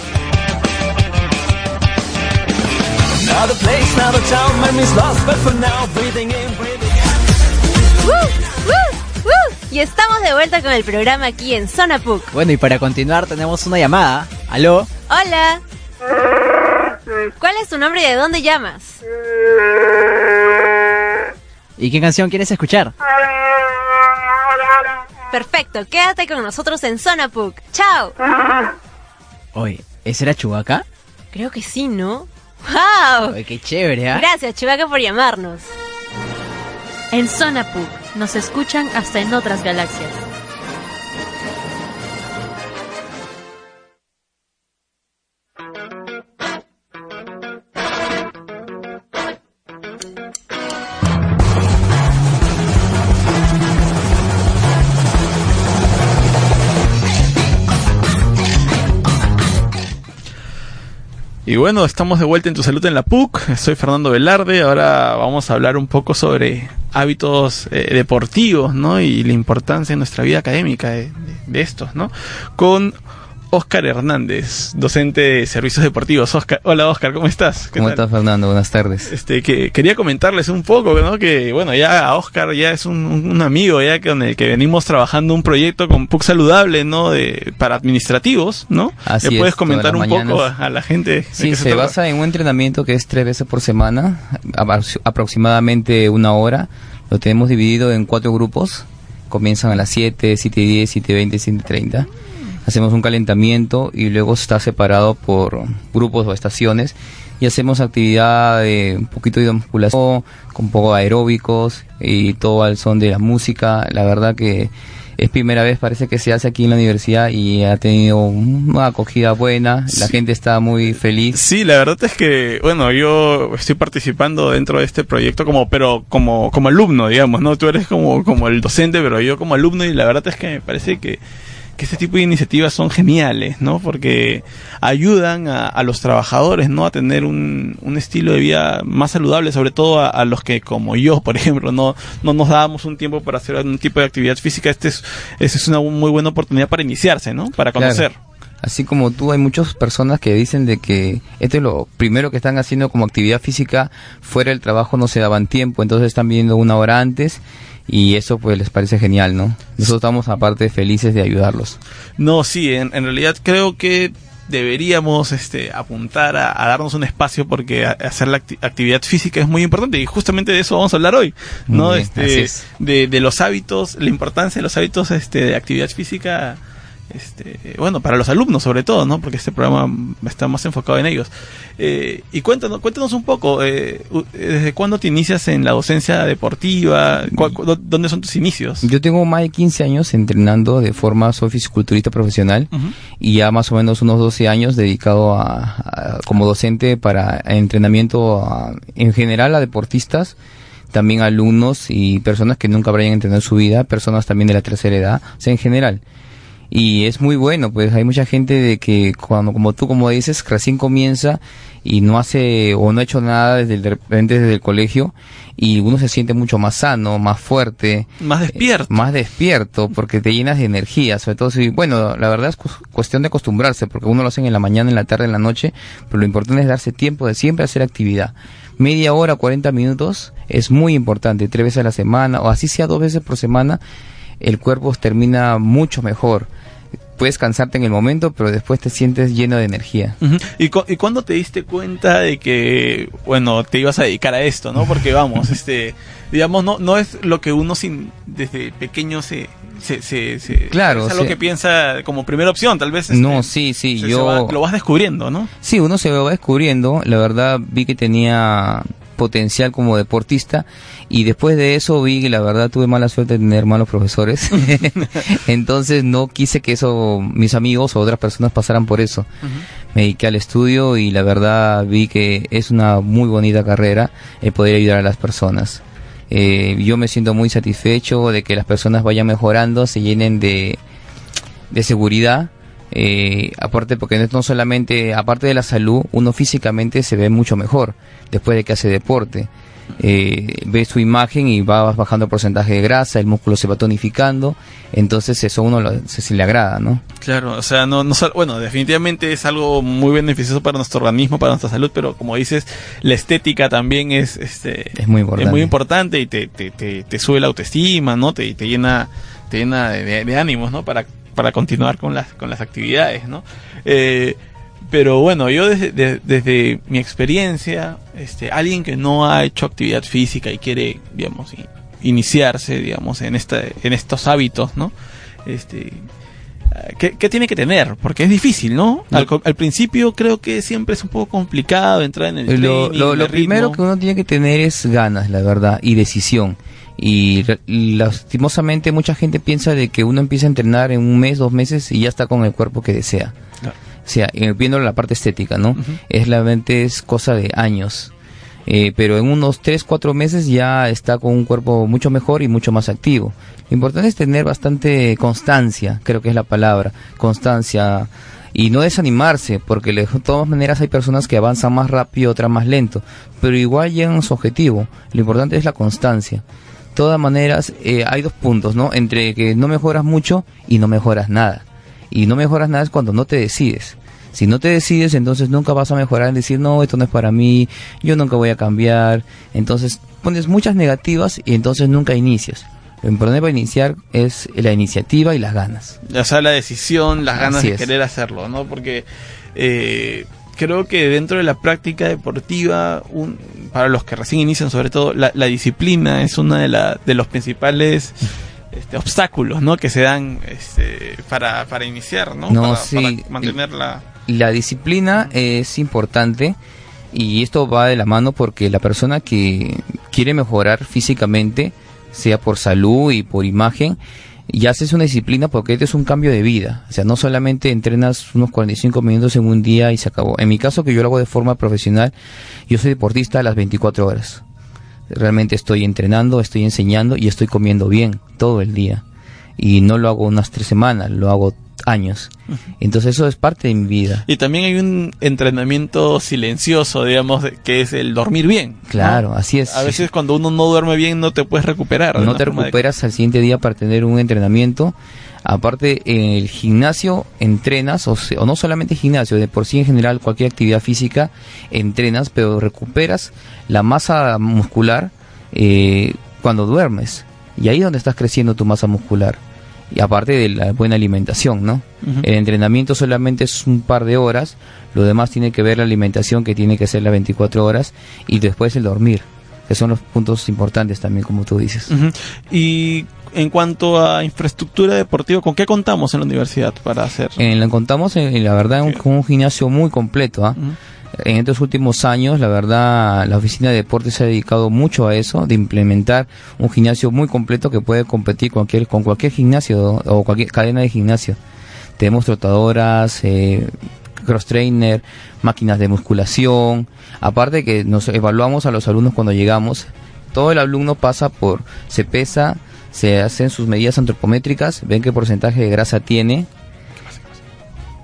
Y estamos de vuelta con el programa aquí en Zona PUC. Bueno, y para continuar tenemos una llamada. ¿Aló? Hola. ¿Cuál es tu nombre y de dónde llamas? ¿Y qué canción quieres escuchar? Perfecto, quédate con nosotros en Zona PUC. ¡Chao! Oye, ¿ese era Chubaca? Creo que sí, ¿no? ¡Wow! Oye, qué chévere, ¿ah? Gracias, Chubaca, por llamarnos. En Zona PUC nos escuchan hasta en otras galaxias. Y bueno, estamos de vuelta en Tu Salud en la PUC. Soy Fernando Velarde. Ahora vamos a hablar un poco sobre hábitos eh, deportivos, ¿no? Y la importancia en nuestra vida académica de, de- de estos, ¿no? Con Oscar Hernández, docente de servicios deportivos. Oscar, hola Oscar, ¿cómo estás? ¿Qué ¿Cómo tal? estás, Fernando? Buenas tardes. Este, que quería comentarles un poco, ¿no? Que, bueno, ya Oscar ya es un, un amigo ya con el que venimos trabajando un proyecto con PUC Saludable, ¿no? De, para administrativos, ¿no? Así ¿Le puedes es, comentar un poco a, a la gente? Sí, se, trata? basa en un entrenamiento que es tres veces por semana, apro- aproximadamente una hora. Lo tenemos dividido en cuatro grupos. Comienzan a las 7, 7 y 10, 7 y 20, 7 y 30. Hacemos un calentamiento y luego está separado por grupos o estaciones y hacemos actividad de un poquito de musculación, con poco aeróbicos y todo al son de la música. La verdad que es primera vez parece que se hace aquí en la universidad y ha tenido una acogida buena, la gente está muy feliz. Sí, la verdad es que, bueno, yo estoy participando dentro de este proyecto como, pero como, como alumno, digamos, ¿no? Tú eres como, como el docente, pero yo como alumno y la verdad es que me parece que que este tipo de iniciativas son geniales, ¿no? Porque ayudan a, los trabajadores, ¿no? A tener un, un, estilo de vida más saludable, sobre todo a, los que, como yo, por ejemplo, no, no nos dábamos un tiempo para hacer un tipo de actividad física. Este es, esta es una muy buena oportunidad para iniciarse, ¿no? Para conocer. Así como tú, hay muchas personas que dicen de que esto es lo primero que están haciendo como actividad física, fuera del trabajo no se daban tiempo, entonces están viendo una hora antes y eso pues les parece genial, ¿no? Nosotros estamos aparte felices de ayudarlos. No, sí, en, realidad creo que deberíamos este, apuntar a, darnos un espacio porque hacer la actividad física es muy importante y justamente de eso vamos a hablar hoy, ¿no? este, de, de, los hábitos, la importancia de los hábitos este, de actividad física este, bueno, para los alumnos sobre todo, ¿no? Porque este programa está más enfocado en ellos. Eh, y cuéntanos, cuéntanos un poco, eh, ¿desde cuándo te inicias en la docencia deportiva? ¿Dónde son tus inicios? Yo tengo más de 15 años entrenando de forma, soy fisiculturista profesional y ya más o menos unos 12 años dedicado a, como docente para entrenamiento en general a deportistas también alumnos y personas que nunca habrían entrenado su vida, personas también de la tercera edad, o sea, en general y es muy bueno, pues hay mucha gente de que cuando, como tú como dices, recién comienza y no hace o no ha hecho nada desde el, de repente desde el colegio y uno se siente mucho más sano, más fuerte, más despierto, más despierto porque te llenas de energía, sobre todo si, bueno, la verdad es cuestión de acostumbrarse porque uno lo hace en la mañana, en la tarde, en la noche, pero lo importante es darse tiempo de siempre hacer actividad. Media hora, 40 minutos es muy importante, tres veces a la semana o así sea dos veces por semana, el cuerpo termina mucho mejor puedes cansarte en el momento, pero después te sientes lleno de energía. ¿Y, ¿Y cuándo te diste cuenta de que, bueno, te ibas a dedicar a esto, no? Porque vamos, este, digamos, no, no es lo que uno sin, desde pequeño se, se, se, claro, es algo que piensa como primera opción, tal vez. no, este, sí, sí, yo... lo vas descubriendo, ¿no? Sí, uno se va descubriendo, la verdad vi que tenía potencial como deportista. Y después de eso vi que la verdad tuve mala suerte de tener malos profesores. Entonces no quise que eso mis amigos o otras personas pasaran por eso. Me dediqué al estudio y la verdad vi que es una muy bonita carrera el poder ayudar a las personas. Eh, yo me siento muy satisfecho de que las personas vayan mejorando se llenen de de seguridad eh, aparte porque no solamente, aparte de la salud, uno físicamente se ve mucho mejor después de que hace deporte. Eh, ve su imagen y va bajando el porcentaje de grasa, el músculo se va tonificando, entonces eso a uno se, le agrada, ¿no? Claro, o sea, no, no, bueno, definitivamente es algo muy beneficioso para nuestro organismo, para nuestra salud, pero como dices, la estética también es, este, es muy importante, es muy importante y te, te, te, sube la autoestima, ¿no? Te, te llena, te llena de, de ánimos, ¿no? Para para continuar con las, con las actividades, ¿no? Eh, pero bueno, yo desde, desde, mi experiencia, este, alguien que no ha hecho actividad física y quiere, digamos, iniciarse, digamos, en, esta, en estos hábitos, ¿no? Este, ¿qué, tiene que tener? Porque es difícil, ¿no? Al, principio creo que siempre es un poco complicado entrar en el Lo, lo primero que uno tiene que tener es ganas, la verdad, y decisión. Y lastimosamente mucha gente piensa de que uno empieza a entrenar en un mes, dos meses y ya está con el cuerpo que desea. O sea, viendo la parte estética, ¿no? Es la mente es cosa de años. Eh, pero en unos tres, cuatro meses ya está con un cuerpo mucho mejor y mucho más activo. Lo importante es tener bastante constancia, creo que es la palabra, constancia y no desanimarse, porque de todas maneras hay personas que avanzan más rápido, otras más lento, pero igual llegan a su objetivo. Lo importante es la constancia todas maneras, eh, hay dos puntos, ¿no? Entre que no mejoras mucho y no mejoras nada. Y no mejoras nada es cuando no te decides. Si no te decides, entonces nunca vas a mejorar en decir, no, esto no es para mí, yo nunca voy a cambiar. Entonces pones muchas negativas y entonces nunca inicias. Lo importante para iniciar es la iniciativa y las ganas. O sea, la decisión, las ganas de querer hacerlo, ¿no? Porque eh, creo que dentro de la práctica deportiva, un, para los que recién inician sobre todo, la, disciplina es una de, la, de los principales este, obstáculos, ¿no? Que se dan este, para, para iniciar, ¿no? No, para, sí. para mantener la... La disciplina es importante y esto va de la mano porque la persona que quiere mejorar físicamente, sea por salud y por imagen, ya haces una disciplina porque este es un cambio de vida. O sea, no solamente entrenas unos 45 minutos en un día y se acabó. En mi caso, que yo lo hago de forma profesional, yo soy deportista a las 24 horas. Realmente estoy entrenando, estoy enseñando y estoy comiendo bien todo el día. Y no lo hago unas tres semanas, lo hago años. Entonces eso es parte de mi vida. Y también hay un entrenamiento silencioso, digamos, que es el dormir bien. ¿no? Claro, así es. A veces cuando uno no duerme bien no te puedes recuperar. no te recuperas al siguiente día para tener un entrenamiento. Aparte, en el gimnasio entrenas, o, se- o no solamente gimnasio, de por sí en general cualquier actividad física entrenas, pero recuperas la masa muscular eh, cuando duermes. Y ahí es donde estás creciendo tu masa muscular. Y aparte de la buena alimentación, ¿no? El entrenamiento solamente es un par de horas, lo demás tiene que ver la alimentación que tiene que ser las 24 horas y después el dormir. Que son los puntos importantes también, como tú dices. Y en cuanto a infraestructura deportiva, ¿con qué contamos en la universidad para hacer? Eh, la contamos, en, la verdad, un- con un gimnasio muy completo. ¿ah? En estos últimos años, la verdad, la oficina de deportes se ha dedicado mucho a eso, de implementar un gimnasio muy completo que puede competir cualquier, con cualquier gimnasio o cualquier cadena de gimnasio. Tenemos trotadoras, eh, cross trainer, máquinas de musculación. Aparte que nos evaluamos a los alumnos cuando llegamos. Todo el alumno pasa por, se pesa, se hacen sus medidas antropométricas, ven qué porcentaje de grasa tiene,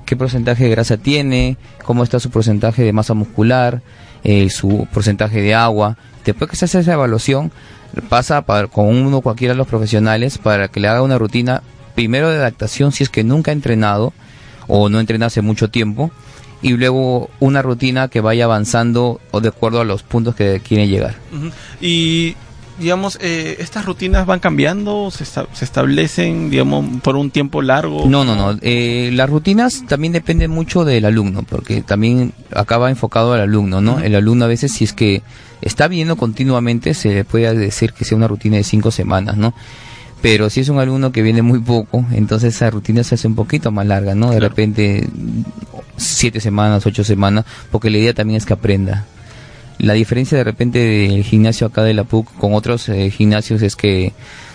qué porcentaje de grasa tiene, cómo está su porcentaje de masa muscular, eh, su porcentaje de agua. Después que se hace esa evaluación, pasa para- con uno cualquiera de los profesionales para que le haga una rutina, primero de adaptación si es que nunca ha entrenado o no entrena hace mucho tiempo, y luego una rutina que vaya avanzando o de acuerdo a los puntos que quiere llegar. Y digamos, eh, estas rutinas van cambiando, se, esta- se establecen, digamos, por un tiempo largo. No, no, no. Eh, las rutinas también dependen mucho del alumno, porque también acaba enfocado al alumno, ¿no? El alumno a veces, si es que está viendo continuamente, se le puede decir que sea una rutina de cinco semanas, ¿no? Pero si es un alumno que viene muy poco, entonces esa rutina se hace un poquito más larga, ¿no? De repente, siete semanas, ocho semanas, porque la idea también es que aprenda. La diferencia de repente del gimnasio acá de la PUC con otros eh, gimnasios es que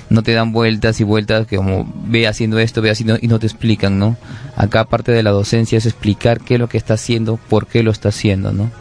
no te dan vueltas y vueltas que como ve haciendo esto, ve haciendo y no te explican, ¿no? Acá parte de la docencia es explicar qué es lo que está haciendo, por qué lo está haciendo, ¿no?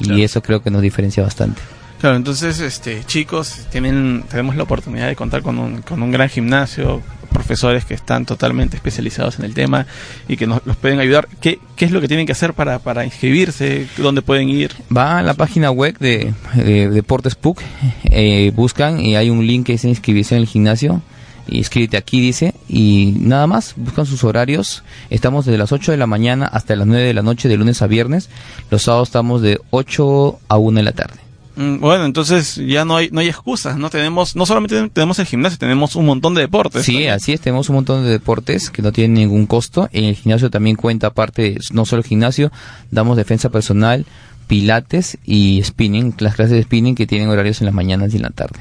Y eso creo que nos diferencia bastante. Claro, entonces, este, chicos, tienen, tenemos la oportunidad de contar con un, con un gran gimnasio, profesores que están totalmente especializados en el tema y que nos los pueden ayudar. ¿Qué, es lo que tienen que hacer para, para inscribirse? ¿Dónde pueden ir? Va a la página web de, de Deportes PUC, eh, buscan y hay un link que dice inscribirse en el gimnasio. Y inscríbete aquí, dice, y nada más, buscan sus horarios. Estamos desde las 8 de la mañana hasta las 9 de la noche, de lunes a viernes. Los sábados estamos de 8 a 1 de la tarde. Mm, Bueno, entonces ya no hay, no hay excusas, ¿no? Tenemos, no solamente tenemos el gimnasio, tenemos un montón de deportes. Sí, así es, tenemos un montón de deportes que no tienen ningún costo. En el gimnasio también cuenta aparte, no solo el gimnasio, damos defensa personal, pilates y spinning, las clases de spinning que tienen horarios en las mañanas y en la tarde.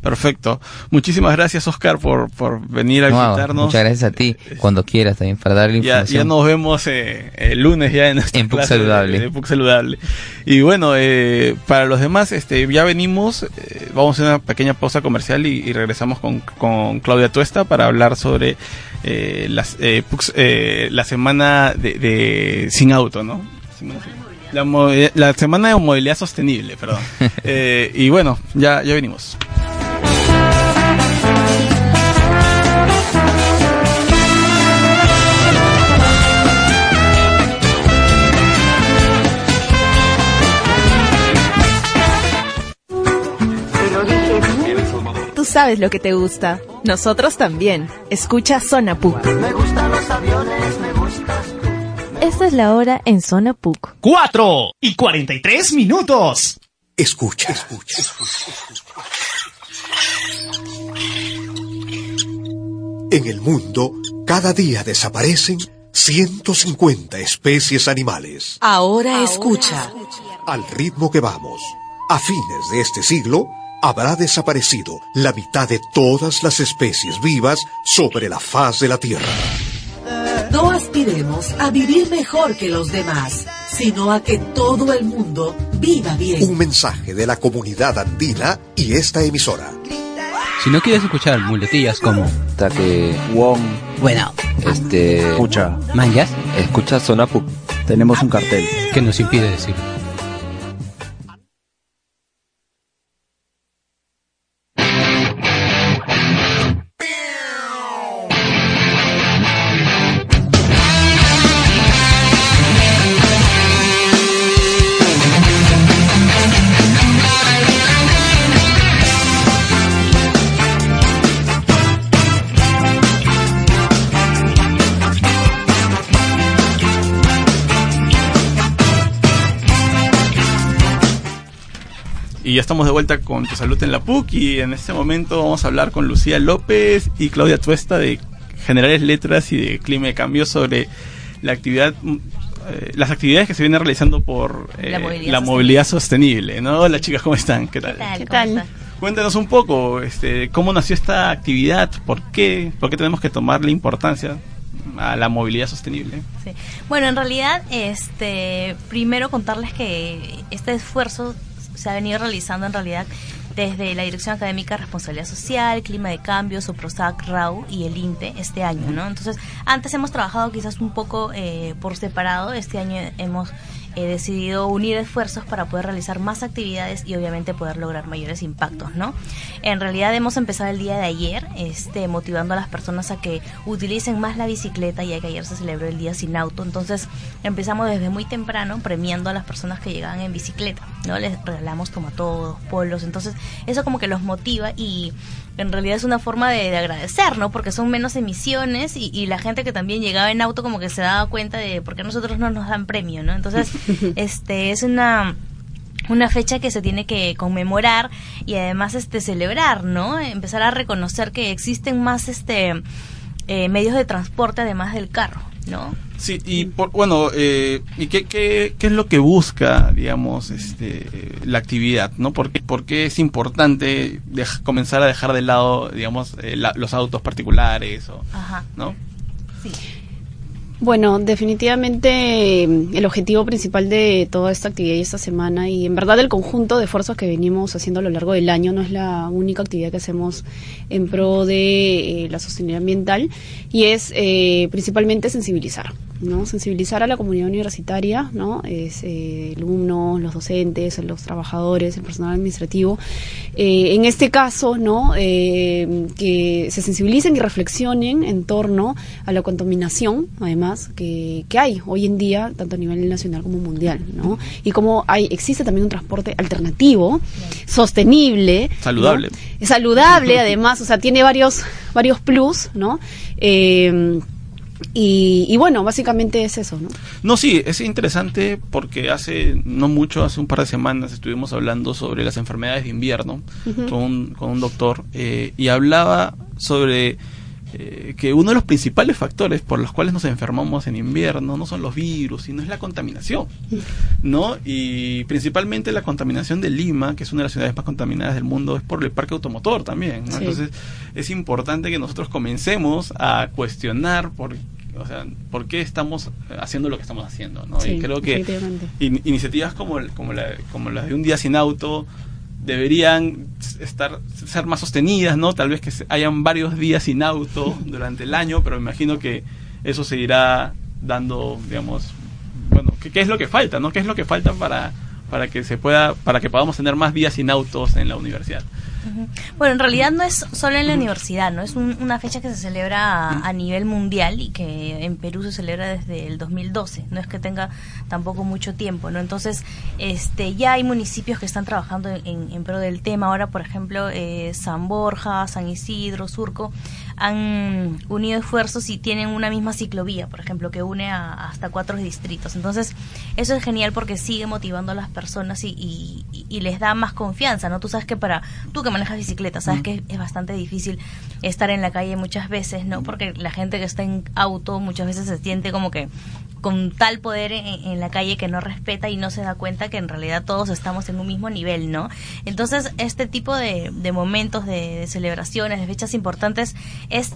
Perfecto. Muchísimas gracias, Oscar, por, por venir a No, visitarnos. muchas gracias a ti, cuando quieras también, para darle Ya, información. ya nos vemos eh, el lunes ya en En PUC de- Saludable. de PUC Saludable. Y bueno, eh, para los demás, este, ya venimos, eh, vamos a hacer una pequeña pausa comercial y, y regresamos con, con Claudia Tuesta para hablar sobre eh, las, eh, PUCs, eh, la semana de, de sin auto, ¿no? La, mo- la semana de movilidad sostenible, perdón. Eh, y bueno, ya, ya venimos. Sabes lo que te gusta. Nosotros también. Escucha Zona PUC. Esta es la hora en Zona PUC. 4 y 43 minutos. Escucha, escucha. En el mundo, cada día desaparecen 150 especies animales. Ahora escucha. Al ritmo que vamos, a fines de este siglo, habrá desaparecido la mitad de todas las especies vivas sobre la faz de la Tierra. No aspiremos a vivir mejor que los demás, sino a que todo el mundo viva bien. Un mensaje de la comunidad andina y esta emisora. Si no quieres escuchar muletillas como Taque Wong, Bueno, este. Escucha. Mangas, Escucha Sonapu. tenemos un cartel que nos impide decirlo. Ya estamos de vuelta con Tu Salud en la PUC y en este momento vamos a hablar con Lucía López y Claudia Tuesta de Generales Letras y de Clima de Cambio sobre la actividad mm, eh, las actividades que se vienen realizando por eh, La la, movilidad movilidad, sostenible, ¿no? Hola chicas, ¿cómo están? ¿Qué tal? ¿Qué tal? Cuéntanos un poco, este, cómo nació esta actividad, por qué, por qué tenemos que tomarle importancia a la movilidad sostenible. Sí. Bueno, en realidad, este, primero contarles que este esfuerzo se ha venido realizando en realidad desde la Dirección Académica de Responsabilidad Social, Clima de Cambio, Soprosac, RAU y el INTE este año, ¿no? Entonces, antes hemos trabajado quizás un poco eh, por separado, este año hemos eh, decidido unir esfuerzos para poder realizar más actividades y obviamente poder lograr mayores impactos, ¿no? En realidad hemos empezado el día de ayer, este, motivando a las personas a que utilicen más la bicicleta, ya que ayer se celebró el día sin auto, entonces empezamos desde muy temprano premiando a las personas que llegaban en bicicleta, ¿no? Les regalamos tomatodos, polos, entonces eso como que los motiva y en realidad es una forma de, de agradecer, ¿no? Porque son menos emisiones y, y la gente que también llegaba en auto como que se daba cuenta de por qué nosotros no nos dan premio, ¿no? Entonces, este es una una fecha que se tiene que conmemorar y además este celebrar, ¿no? Empezar a reconocer que existen más este eh, medios de transporte además del carro, ¿no? Sí, y por, bueno, eh, ¿y qué, qué, qué es lo que busca, digamos, este, la actividad, no? ¿Por qué, por qué es importante comenzar a dejar de lado, digamos, eh, la- los autos particulares, o, Ajá. ¿no? Bueno, definitivamente eh, el objetivo principal de toda esta actividad y esta semana y en verdad el conjunto de esfuerzos que venimos haciendo a lo largo del año no es la única actividad que hacemos en pro de eh, la sostenibilidad ambiental y es eh, principalmente sensibilizar. ¿no? sensibilizar a la comunidad universitaria, ¿no? es eh, alumnos, los docentes, los trabajadores, el personal administrativo. Eh, en este caso, ¿no? Que se sensibilicen y reflexionen en torno a la contaminación, además, que, que hay hoy en día, tanto a nivel nacional como mundial, ¿no? Y como hay, existe también un transporte alternativo, sostenible, ¿no? Saludable. saludable además, o sea, tiene varios, varios plus, ¿no? Eh, y, y bueno, básicamente es eso, ¿no? No, sí, es interesante porque hace no mucho, hace un par de semanas, estuvimos hablando sobre las enfermedades de invierno con, un, con un doctor eh, y hablaba sobre eh, que uno de los principales factores por los cuales nos enfermamos en invierno no son los virus, sino es la contaminación, ¿no? Y principalmente la contaminación de Lima, que es una de las ciudades más contaminadas del mundo, es por el parque automotor también, ¿no? Sí. Entonces es importante que nosotros comencemos a cuestionar por, o sea, por qué estamos haciendo lo que estamos haciendo, ¿no? Sí, y creo que in- iniciativas como, el- como, la, como la de un día sin auto deberían estar ser más sostenidas, ¿no? Tal vez que hayan varios días sin auto durante el año, pero me imagino que eso se irá dando, digamos, bueno, ¿qué, qué es lo que falta, no? ¿Qué es lo que falta para para que se pueda para que podamos tener más días sin autos en la universidad? Bueno, en realidad no es solo en la universidad, ¿no? Es un- una fecha que se celebra a, a nivel mundial y que en Perú se celebra desde el 2012. No es que tenga tampoco mucho tiempo, ¿no? Entonces, este, ya hay municipios que están trabajando en, en pro del tema. Ahora, por ejemplo, eh, San Borja, San Isidro, Surco han unido esfuerzos y tienen una misma ciclovía, por ejemplo, que une a, hasta cuatro distritos. Entonces, eso es genial porque sigue motivando a las personas y, y- y les da más confianza, ¿no? Tú sabes que para tú que manejas bicicleta, sabes que es, es bastante difícil estar en la calle muchas veces, ¿no? Porque la gente que está en auto muchas veces se siente como que con tal poder en, en la calle que no respeta y no se da cuenta que en realidad todos estamos en un mismo nivel, ¿no? Entonces, este tipo de, de momentos, de, de celebraciones, de fechas importantes, es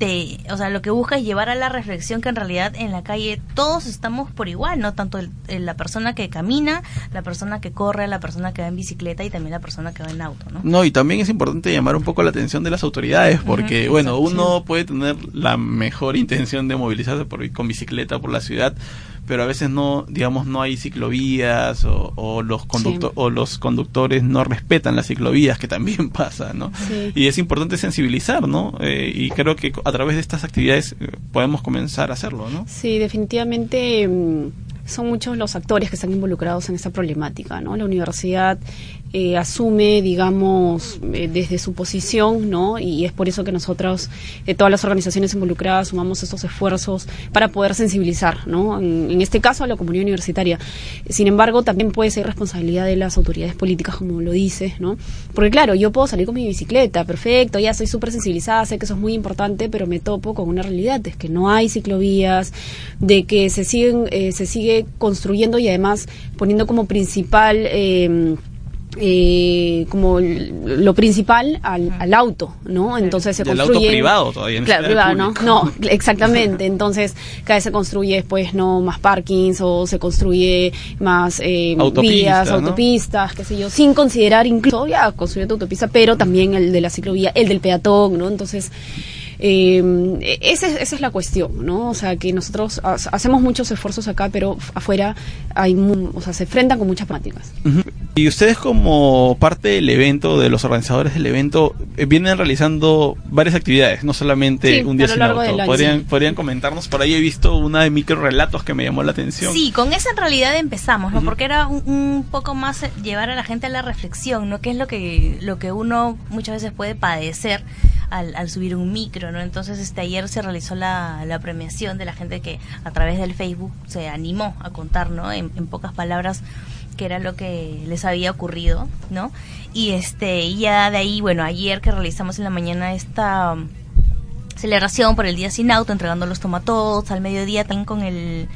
te, o sea, lo que busca es llevar a la reflexión que en realidad en la calle todos estamos por igual, no tanto el- el- la persona que camina, la persona que corre, la persona que va en bicicleta y también la persona que va en auto, ¿no? No, y también es importante llamar un poco la atención de las autoridades, porque, bueno, uno puede tener la mejor intención de movilizarse por, con bicicleta por la ciudad, pero a veces no, digamos, no hay ciclovías o, o los conducto- Sí. o los conductores no respetan las ciclovías, que también pasa, ¿no? Sí. Y es importante sensibilizar, ¿no? Eh, y creo que a través de estas actividades eh, podemos comenzar a hacerlo, ¿no? Sí, definitivamente mm, son muchos los actores que están involucrados en esta problemática, ¿no? La universidad eh, asume, digamos, eh, desde su posición, ¿no? Y es por eso que nosotros, eh, todas las organizaciones involucradas, sumamos estos esfuerzos para poder sensibilizar, ¿no? En, este caso a la comunidad universitaria. Sin embargo, también puede ser responsabilidad de las autoridades políticas, como lo dices, ¿no? Porque claro, yo puedo salir con mi bicicleta, perfecto, ya estoy súper sensibilizada, sé que eso es muy importante, pero me topo con una realidad, es que no hay ciclovías, de que se siguen, se sigue construyendo y además poniendo como principal eh, como lo principal al, al auto, ¿no? Entonces se construye auto privado todavía, claro, privado, el ¿no? No, exactamente. Entonces cada vez se construye después no más parkings o se construye más eh, Autopista, vías, ¿no? autopistas, qué sé yo, sin considerar incluso ya construir tu autopista, pero también el de la ciclovía, el del peatón, ¿no? Entonces eh, esa, es, esa es la cuestión, ¿no? O sea, que nosotros ha- hacemos muchos esfuerzos acá, pero afuera hay, mu- o sea, se enfrentan con muchas prácticas. Y ustedes como parte del evento, de los organizadores del evento, eh, vienen realizando varias actividades, no solamente Sí, un día sin auto. año, ¿Podrían, sí. podrían comentarnos, por ahí he visto una de micro relatos que me llamó la atención. Sí, con esa en realidad empezamos, ¿no? Porque era un, un poco más eh, llevar a la gente a la reflexión, ¿no? Que es lo que, lo que uno muchas veces puede padecer al, al subir un micro, ¿no? Entonces, este ayer se realizó la, la premiación de la gente que a través del Facebook se animó a contar, ¿no? En, en pocas palabras que era lo que les había ocurrido, ¿no? Y este, ya de ahí, bueno, ayer que realizamos en la mañana esta um, celebración por el día sin auto, entregando los tomatodos al mediodía también con el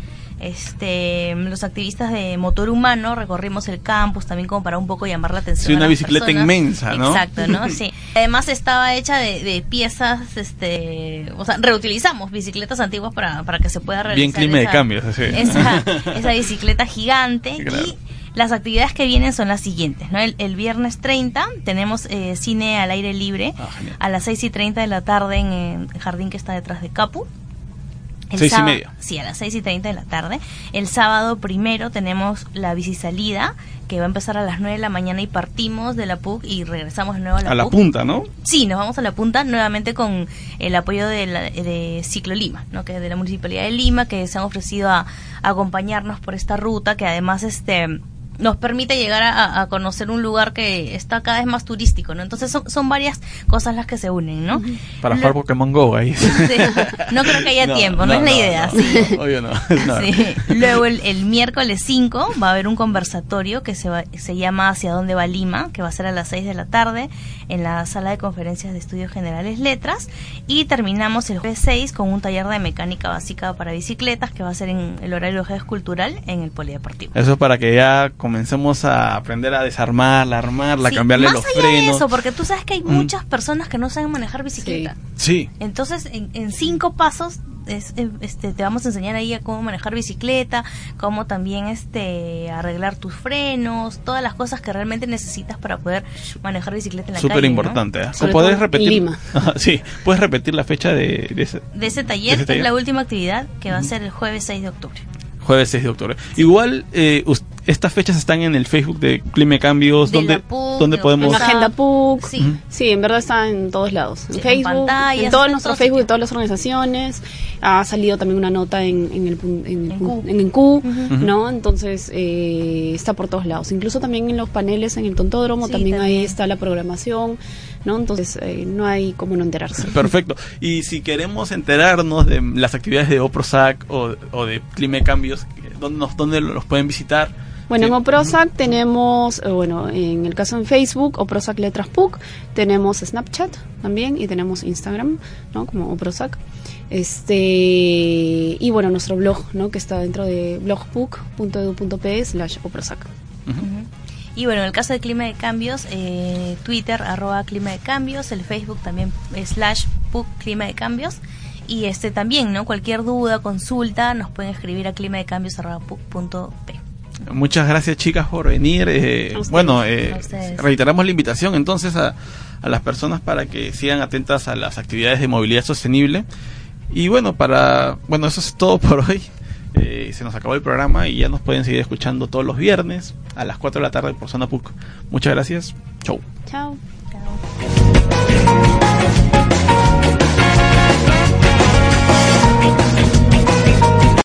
este los activistas de motor humano recorrimos el campus también como para un poco llamar la atención Sí, a una las bicicleta personas. inmensa, ¿no? exacto no sí además estaba hecha de, de piezas este o sea reutilizamos bicicletas antiguas para, para que se pueda realizar Bien clima de esa- cambios, así. esa, esa bicicleta gigante Claro. y las actividades que vienen son las siguientes, ¿no? El, el viernes 30 tenemos eh, cine al aire libre Ah, a las 6 y 30 de la tarde en el jardín que está detrás de Capu. El Seis y sábado- media. Sí, a las 6 y 30 de la tarde. El sábado primero tenemos la bicisalida que va a empezar a las 9 de la mañana y partimos de la PUC y regresamos de nuevo a la A la punta, ¿no? Sí, nos vamos a la punta nuevamente con el apoyo de, la, de Ciclo Lima, ¿no? que es de la Municipalidad de Lima, que se han ofrecido a, a acompañarnos por esta ruta, que además este nos permite llegar a, a conocer un lugar que está cada vez más turístico, ¿no? Entonces son, son varias cosas las que se unen, ¿no? Para Lo- jugar Pokémon Go ahí. Sí, no creo que haya tiempo, no, es la idea, no, sí. Obvio no. no. Sí. Luego el, el miércoles 5 va a haber un conversatorio que se, va- se llama Hacia dónde va Lima, que va a ser a las 6 de la tarde en la sala de conferencias de estudios generales letras. Y terminamos el jueves 6 con un taller de mecánica básica para bicicletas que va a ser en el horario de jueves cultural en el polideportivo. Eso es para que ya comencemos a aprender a desarmarla, a armarla, Sí, cambiarle más los allá de frenos. eso, porque tú sabes que hay Mm. muchas personas que no saben manejar bicicleta. Sí. Entonces, en, en cinco pasos es, eh, este, te vamos a enseñar ahí a cómo manejar bicicleta, cómo también este arreglar tus frenos, todas las cosas que realmente necesitas para poder manejar bicicleta en la Súper calle. ¿no? importante. ¿eh? ¿Puedes repetir? Lima. Sí, puedes repetir la fecha de, de ese De ese taller, De ese que taller. es la última actividad, que va a ser el jueves 6 de octubre. jueves 6 de octubre. Igual, eh, us- estas fechas están en el Facebook de Clima y Cambios, De donde, PUC, donde de podemos... En Agenda PUC. Sí. Sí, en verdad está en todos lados. En Sí, en Facebook, en, todo en nuestro Facebook de todas las organizaciones. Ha salido también una nota en, en el, pun- en, el pun- en Q, ¿no? Entonces eh, está por todos lados. Incluso también en los paneles en el Tontódromo Sí, también, también. ahí está la programación, ¿no? Entonces eh, no hay como no enterarse. Perfecto. Y si queremos enterarnos de las actividades de OPROSAC o, o de Clima y Cambios, ¿dónde, nos, dónde los pueden visitar? Bueno, Sí. en Oprosac tenemos, eh, bueno, en el caso en Facebook, Oprosac Letras PUC, tenemos Snapchat también y tenemos Instagram, ¿no? Como Oprosac. Este, y bueno, nuestro blog, ¿no? Que está dentro de blogpuc.edu.pe slash Oprosac. Y bueno, en el caso de Clima de Cambios, eh, Twitter, arroba Clima de Cambios, el Facebook también, slash PUC Clima de Cambios. Y este también, ¿no? Cualquier duda, consulta, nos pueden escribir a clima de cambios arroba puc punto p. Muchas gracias chicas por venir. eh, ustedes, bueno, eh, reiteramos la invitación entonces a, a las personas para que sigan atentas a las actividades de movilidad sostenible. Y bueno, para bueno eso es todo por hoy. Eh, se nos acabó el programa y ya nos pueden seguir escuchando todos los viernes a las 4 de la tarde por Zona PUC. Muchas gracias. Chau. Chao.